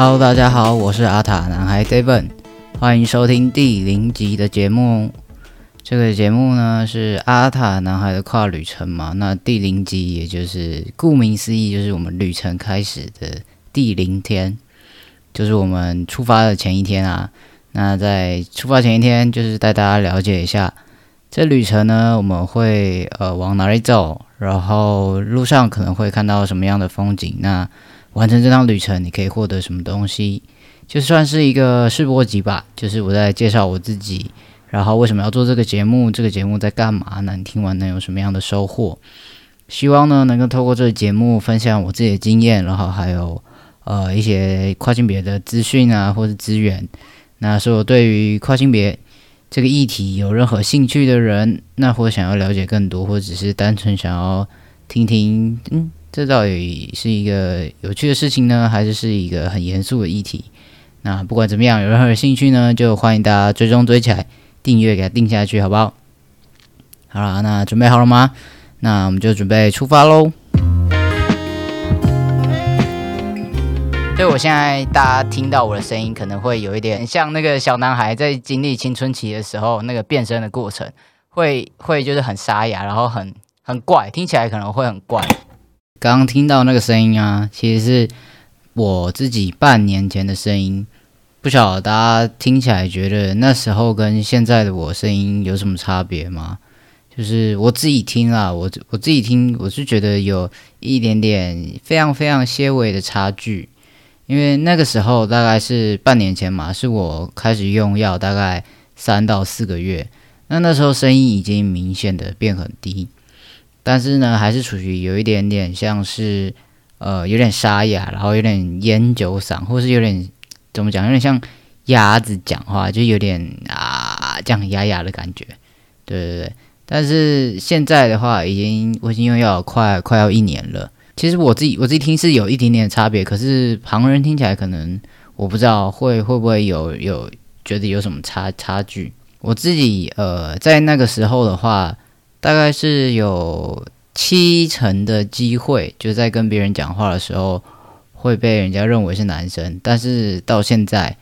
！Hello，大家好，我是阿塔男孩 David，欢迎收听第零集的节目。这个节目呢是阿塔男孩的跨旅程嘛，那第零集也就是顾名思义，就是我们旅程开始的第零天，就是我们出发的前一天啊。那在出发前一天，就是带大家了解一下这旅程呢，我们会呃往哪里走，然后路上可能会看到什么样的风景。那完成这趟旅程，你可以获得什么东西？就算是一个试播集吧，就是我在介绍我自己，然后为什么要做这个节目，这个节目在干嘛？呢你听完能有什么样的收获？希望呢能够透过这个节目分享我自己的经验，然后还有呃一些跨性别的资讯啊，或者资源。那是我对于跨性别这个议题有任何兴趣的人，那或想要了解更多，或只是单纯想要听听，嗯。这到底是一个有趣的事情呢，还是是一个很严肃的议题？那不管怎么样，有任何兴趣呢，就欢迎大家追踪追起来，订阅给它定下去，好不好？好了，那准备好了吗？那我们就准备出发喽。所以我现在大家听到我的声音，可能会有一点像那个小男孩在经历青春期的时候那个变声的过程，会会就是很沙哑，然后很很怪，听起来可能会很怪。刚刚听到那个声音啊，其实是我自己半年前的声音。不晓得大家听起来觉得那时候跟现在的我声音有什么差别吗？就是我自己听啊，我我自己听，我是觉得有一点点非常非常些微的差距。因为那个时候大概是半年前嘛，是我开始用药大概三到四个月，那那时候声音已经明显的变很低。但是呢，还是处于有一点点像是，呃，有点沙哑，然后有点烟酒嗓，或是有点怎么讲，有点像鸭子讲话，就有点啊这样哑哑的感觉。对对对。但是现在的话，已经我已经用药快快要一年了。其实我自己我自己听是有一点点差别，可是旁人听起来可能我不知道会会不会有有觉得有什么差差距。我自己呃在那个时候的话。大概是有七成的机会，就在跟别人讲话的时候会被人家认为是男生，但是到现在，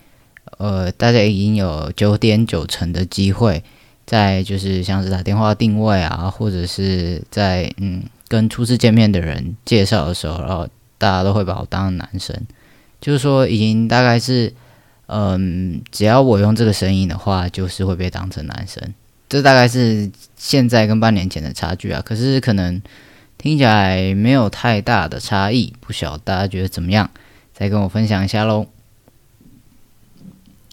呃，大家已经有九点九成的机会，在就是像是打电话定位啊，或者是在嗯跟初次见面的人介绍的时候，然后大家都会把我当男生，就是说已经大概是嗯，只要我用这个声音的话，就是会被当成男生。这大概是现在跟半年前的差距啊，可是可能听起来没有太大的差异，不晓得大家觉得怎么样？再跟我分享一下喽。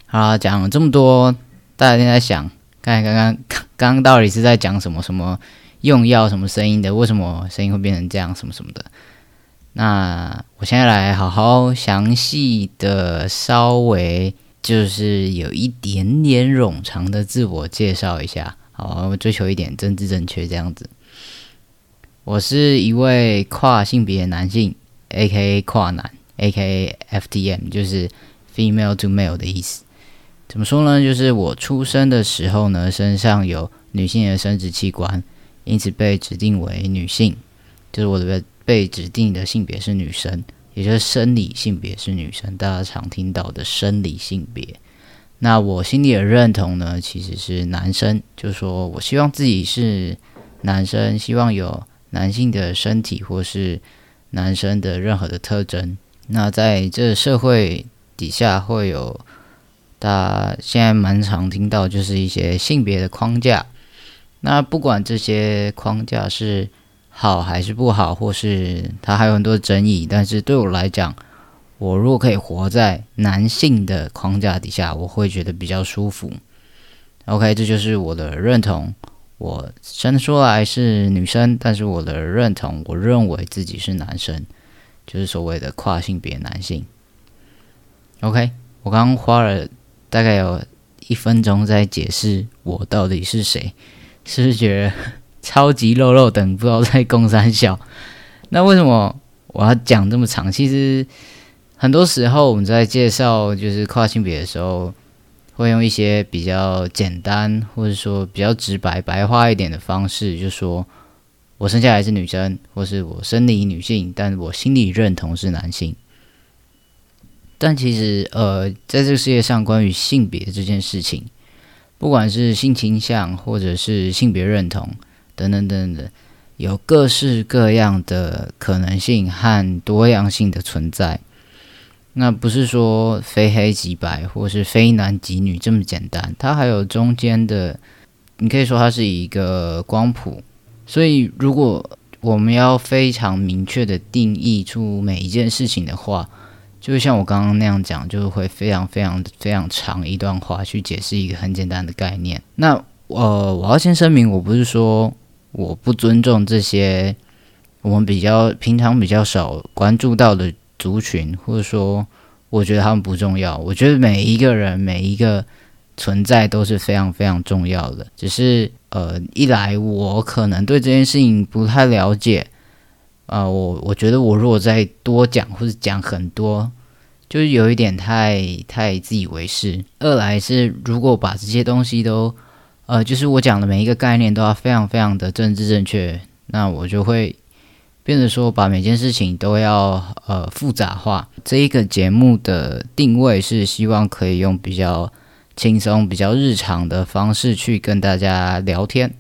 好，讲了这么多，大家现在想，看刚刚刚刚到底是在讲什么？什么用药？什么声音的？为什么声音会变成这样？什么什么的？那我现在来好好详细的稍微。就是有一点点冗长的自我介绍一下，好，我追求一点政治正确这样子。我是一位跨性别男性，A.K.A 跨男，A.K.A F.T.M，就是 female to male 的意思。怎么说呢？就是我出生的时候呢，身上有女性的生殖器官，因此被指定为女性，就是我的被指定的性别是女生。也就是生理性别是女生，大家常听到的生理性别。那我心里的认同呢，其实是男生，就是说我希望自己是男生，希望有男性的身体或是男生的任何的特征。那在这社会底下，会有大家现在蛮常听到，就是一些性别的框架。那不管这些框架是。好还是不好，或是它还有很多争议。但是对我来讲，我如果可以活在男性的框架底下，我会觉得比较舒服。OK，这就是我的认同。我生出来是女生，但是我的认同，我认为自己是男生。就是所谓的跨性别男性。OK，我刚刚花了大概有一分钟在解释我到底是谁，是不是觉得超级肉肉等不知道在攻三小？那为什么我要讲这么长？其实很多时候我们在介绍就是跨性别的时候。会用一些比较简单，或者说比较直白、白话一点的方式，就说我生下来是女生，或是我生理女性，但我心里认同是男性。但其实，呃，在这个世界上，关于性别这件事情，不管是性倾向，或者是性别认同等等等等，有各式各样的可能性和多样性的存在。那不是说非黑即白，或是非男即女这么简单，它还有中间的，你可以说它是一个光谱。所以，如果我们要非常明确的定义出每一件事情的话，就像我刚刚那样讲，就会非常非常非常长一段话去解释一个很简单的概念。那呃，我要先声明，我不是说我不尊重这些我们比较平常比较少关注到的。族群，或者说，我觉得他们不重要。我觉得每一个人每一个存在都是非常非常重要的。只是，呃，一来我可能对这件事情不太了解，啊，我我觉得我如果再多讲或者讲很多，就是有一点太太自以为是。二来是如果把这些东西都，呃，就是我讲的每一个概念都要非常非常的政治正确，那我就会。变得说，把每件事情都要呃复杂化。这一个节目的定位是希望可以用比较轻松、比较日常的方式去跟大家聊天，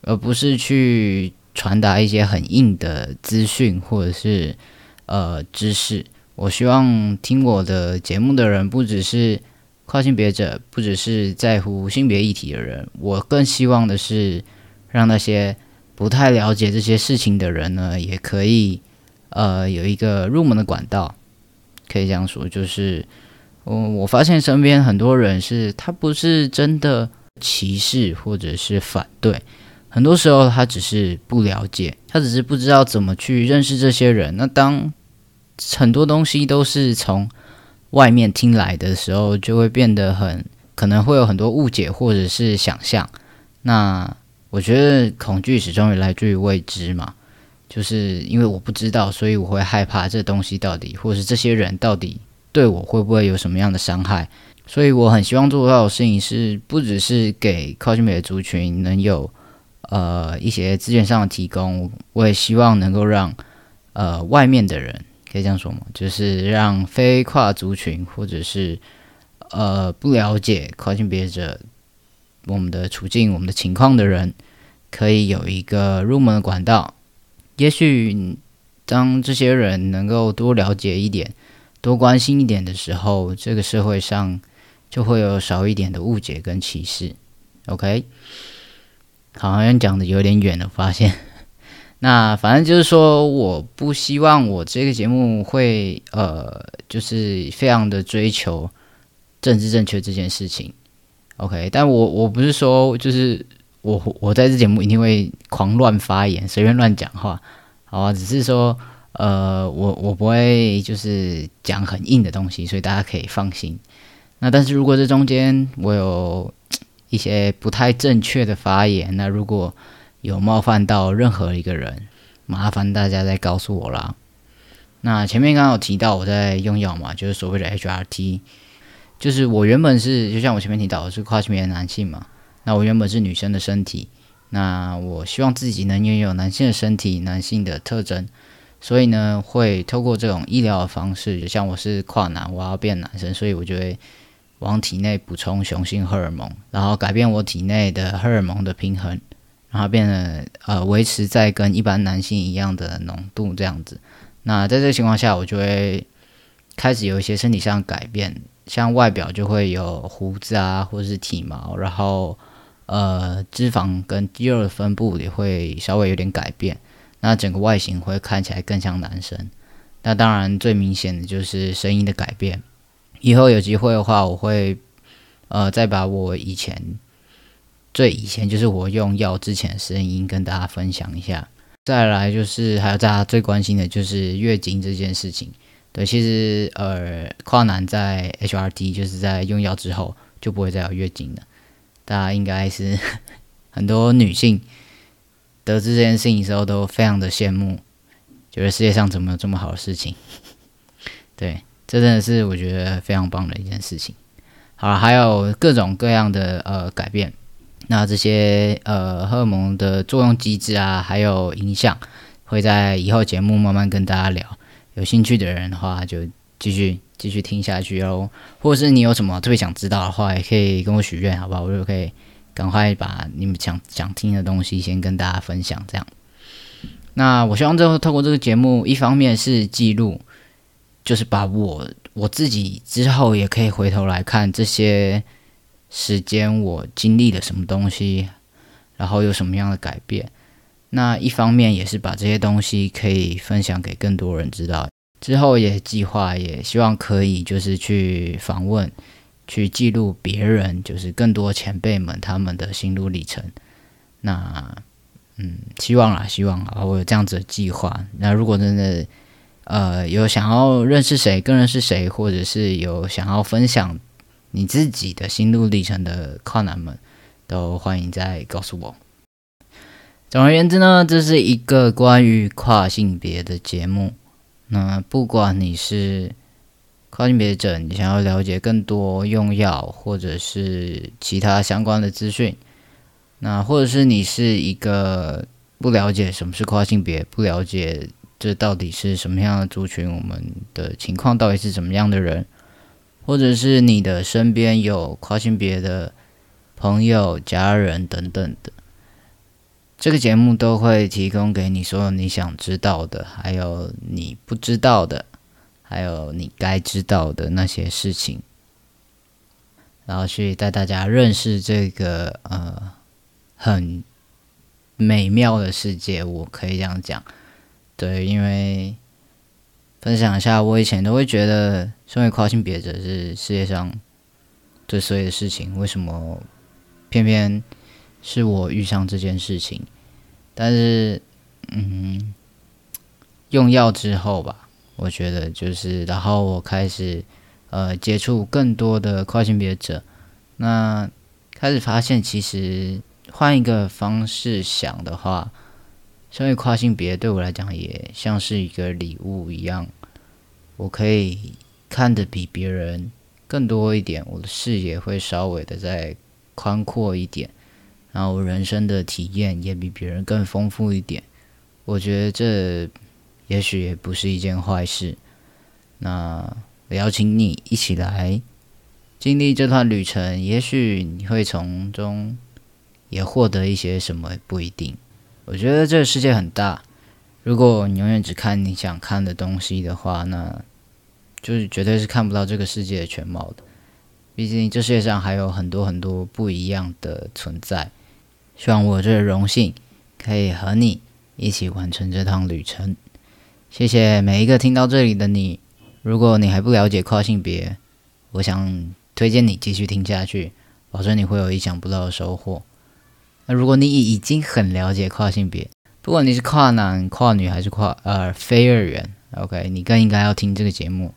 而不是去传达一些很硬的资讯或者是呃知识。我希望听我的节目的人，不只是跨性别者，不只是在乎性别议题的人，我更希望的是让那些。不太了解这些事情的人呢，也可以呃有一个入门的管道，可以这样说，就是我我发现身边很多人是他不是真的歧视或者是反对，很多时候他只是不了解，他只是不知道怎么去认识这些人。那当很多东西都是从外面听来的时候，就会变得很可能会有很多误解或者是想象。那我觉得恐惧始终也来自于未知嘛，就是因为我不知道，所以我会害怕这东西到底，或是这些人到底对我会不会有什么样的伤害。所以我很希望做到的事情是，不只是给靠近美的族群能有呃一些资源上的提供，我也希望能够让呃外面的人可以这样说吗？就是让非跨族群或者是呃不了解靠近别者我们的处境、我们的情况的人。可以有一个入门的管道，也许当这些人能够多了解一点、多关心一点的时候，这个社会上就会有少一点的误解跟歧视。OK，好像讲的有点远了，发现。那反正就是说，我不希望我这个节目会呃，就是非常的追求政治正确这件事情。OK，但我我不是说就是。我我在这节目一定会狂乱发言，随便乱讲话，好啊。只是说，呃，我我不会就是讲很硬的东西，所以大家可以放心。那但是如果这中间我有 一些不太正确的发言，那如果有冒犯到任何一个人，麻烦大家再告诉我啦。那前面刚刚有提到我在用药嘛，就是所谓的 HRT，就是我原本是就像我前面提到，我是跨性别男性嘛。那我原本是女生的身体，那我希望自己能拥有男性的身体、男性的特征，所以呢，会透过这种医疗的方式，就像我是跨男，我要变男生，所以我就会往体内补充雄性荷尔蒙，然后改变我体内的荷尔蒙的平衡，然后变得呃维持在跟一般男性一样的浓度这样子。那在这个情况下，我就会开始有一些身体上的改变，像外表就会有胡子啊，或者是体毛，然后。呃，脂肪跟肌肉的分布也会稍微有点改变，那整个外形会看起来更像男生。那当然最明显的就是声音的改变。以后有机会的话，我会呃再把我以前最以前就是我用药之前的声音跟大家分享一下。再来就是还有大家最关心的就是月经这件事情。对，其实呃，跨男在 HRT 就是在用药之后就不会再有月经了。大家应该是 很多女性得知这件事情的时候都非常的羡慕，觉得世界上怎么有这么好的事情？对，这真的是我觉得非常棒的一件事情。好了，还有各种各样的呃改变。那这些呃荷尔蒙的作用机制啊，还有影响，会在以后节目慢慢跟大家聊。有兴趣的人的话，就继续继续听下去哦。或者是你有什么特别想知道的话，也可以跟我许愿，好不好？我就可以赶快把你们想想听的东西先跟大家分享。这样，那我希望最后透过这个节目，一方面是记录，就是把我我自己之后也可以回头来看这些。时间我经历了什么东西，然后有什么样的改变？那一方面也是把这些东西可以分享给更多人知道。之后也计划，也希望可以就是去访问，去记录别人，就是更多前辈们他们的心路历程。那嗯，希望啦，希望啊，我有这样子的计划。那如果真的呃有想要认识谁，更认识谁，或者是有想要分享。你自己的心路历程的跨男们，都欢迎再告诉我。总而言之呢，这是一个关于跨性别的节目。那不管你是跨性别者，你想要了解更多用药或者是其他相关的资讯，那或者是你是一个不了解什么是跨性别，不了解这到底是什么样的族群，我们的情况到底是怎么样的人。或者是你的身边有跨性别的朋友、家人等等的，这个节目都会提供给你所有你想知道的，还有你不知道的，还有你该知道的那些事情，然后去带大家认识这个呃很美妙的世界。我可以这样讲，对，因为。分享一下，我以前都会觉得，身为跨性别者是世界上最衰的事情。为什么偏偏是我遇上这件事情？但是，嗯，用药之后吧，我觉得就是，然后我开始呃接触更多的跨性别者，那开始发现，其实换一个方式想的话。身为跨性别，对我来讲也像是一个礼物一样，我可以看得比别人更多一点，我的视野会稍微的再宽阔一点，然后人生的体验也比别人更丰富一点。我觉得这也许也不是一件坏事。那邀请你一起来经历这段旅程，也许你会从中也获得一些什么，不一定。我觉得这个世界很大，如果你永远只看你想看的东西的话，那就是绝对是看不到这个世界的全貌的。毕竟这世界上还有很多很多不一样的存在。希望我这个荣幸可以和你一起完成这趟旅程。谢谢每一个听到这里的你。如果你还不了解跨性别，我想推荐你继续听下去，保证你会有意想不到的收获。那如果你已经很了解跨性别，不管你是跨男、跨女还是跨呃非二元，OK，你更应该要听这个节目，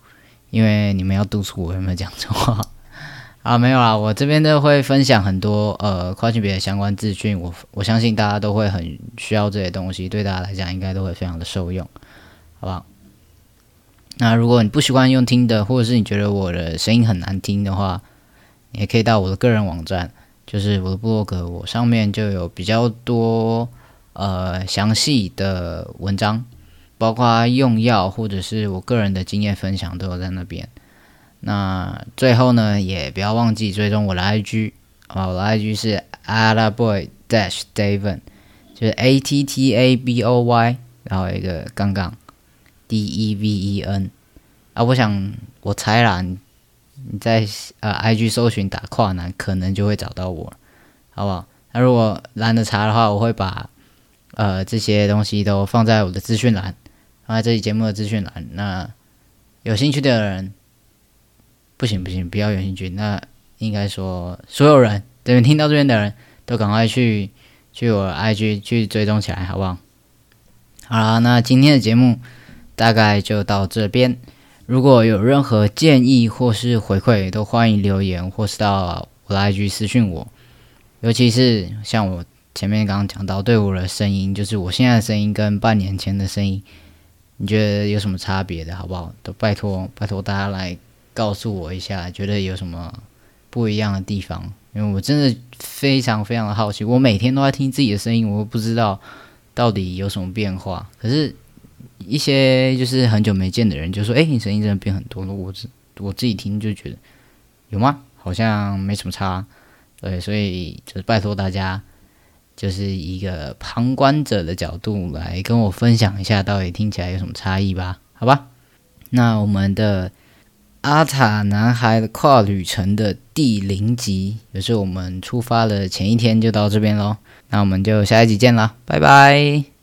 因为你们要督促我有没有讲错话 啊？没有啦，我这边都会分享很多呃跨性别的相关资讯，我我相信大家都会很需要这些东西，对大家来讲应该都会非常的受用，好不好？那如果你不习惯用听的，或者是你觉得我的声音很难听的话，你也可以到我的个人网站。就是我的博客，我上面就有比较多呃详细的文章，包括用药或者是我个人的经验分享都有在那边。那最后呢，也不要忘记追踪我的 IG 啊，我的 IG 是 a t a boy Dash David，就是 A T T A B O Y，然后一个杠杠 D E V E N 啊，我想我猜啦。你在呃，IG 搜寻打跨男，可能就会找到我，好不好？那如果懒得查的话，我会把呃这些东西都放在我的资讯栏，放在这期节目的资讯栏。那有兴趣的人，不行不行，不要有兴趣。那应该说，所有人，等于听到这边的人都赶快去去我 IG 去追踪起来，好不好？好啦，那今天的节目大概就到这边。如果有任何建议或是回馈，都欢迎留言或是到我的 IG 私讯我。尤其是像我前面刚刚讲到，对我的声音，就是我现在的声音跟半年前的声音，你觉得有什么差别的，好不好？都拜托拜托大家来告诉我一下，觉得有什么不一样的地方？因为我真的非常非常的好奇，我每天都在听自己的声音，我不知道到底有什么变化。可是。一些就是很久没见的人就说：“哎，你声音真的变很多了。”我自我自己听就觉得有吗？好像没什么差。对，所以就是拜托大家，就是一个旁观者的角度来跟我分享一下，到底听起来有什么差异吧？好吧。那我们的阿塔男孩的跨旅程的第零集，也是我们出发的前一天就到这边喽。那我们就下一集见啦，拜拜。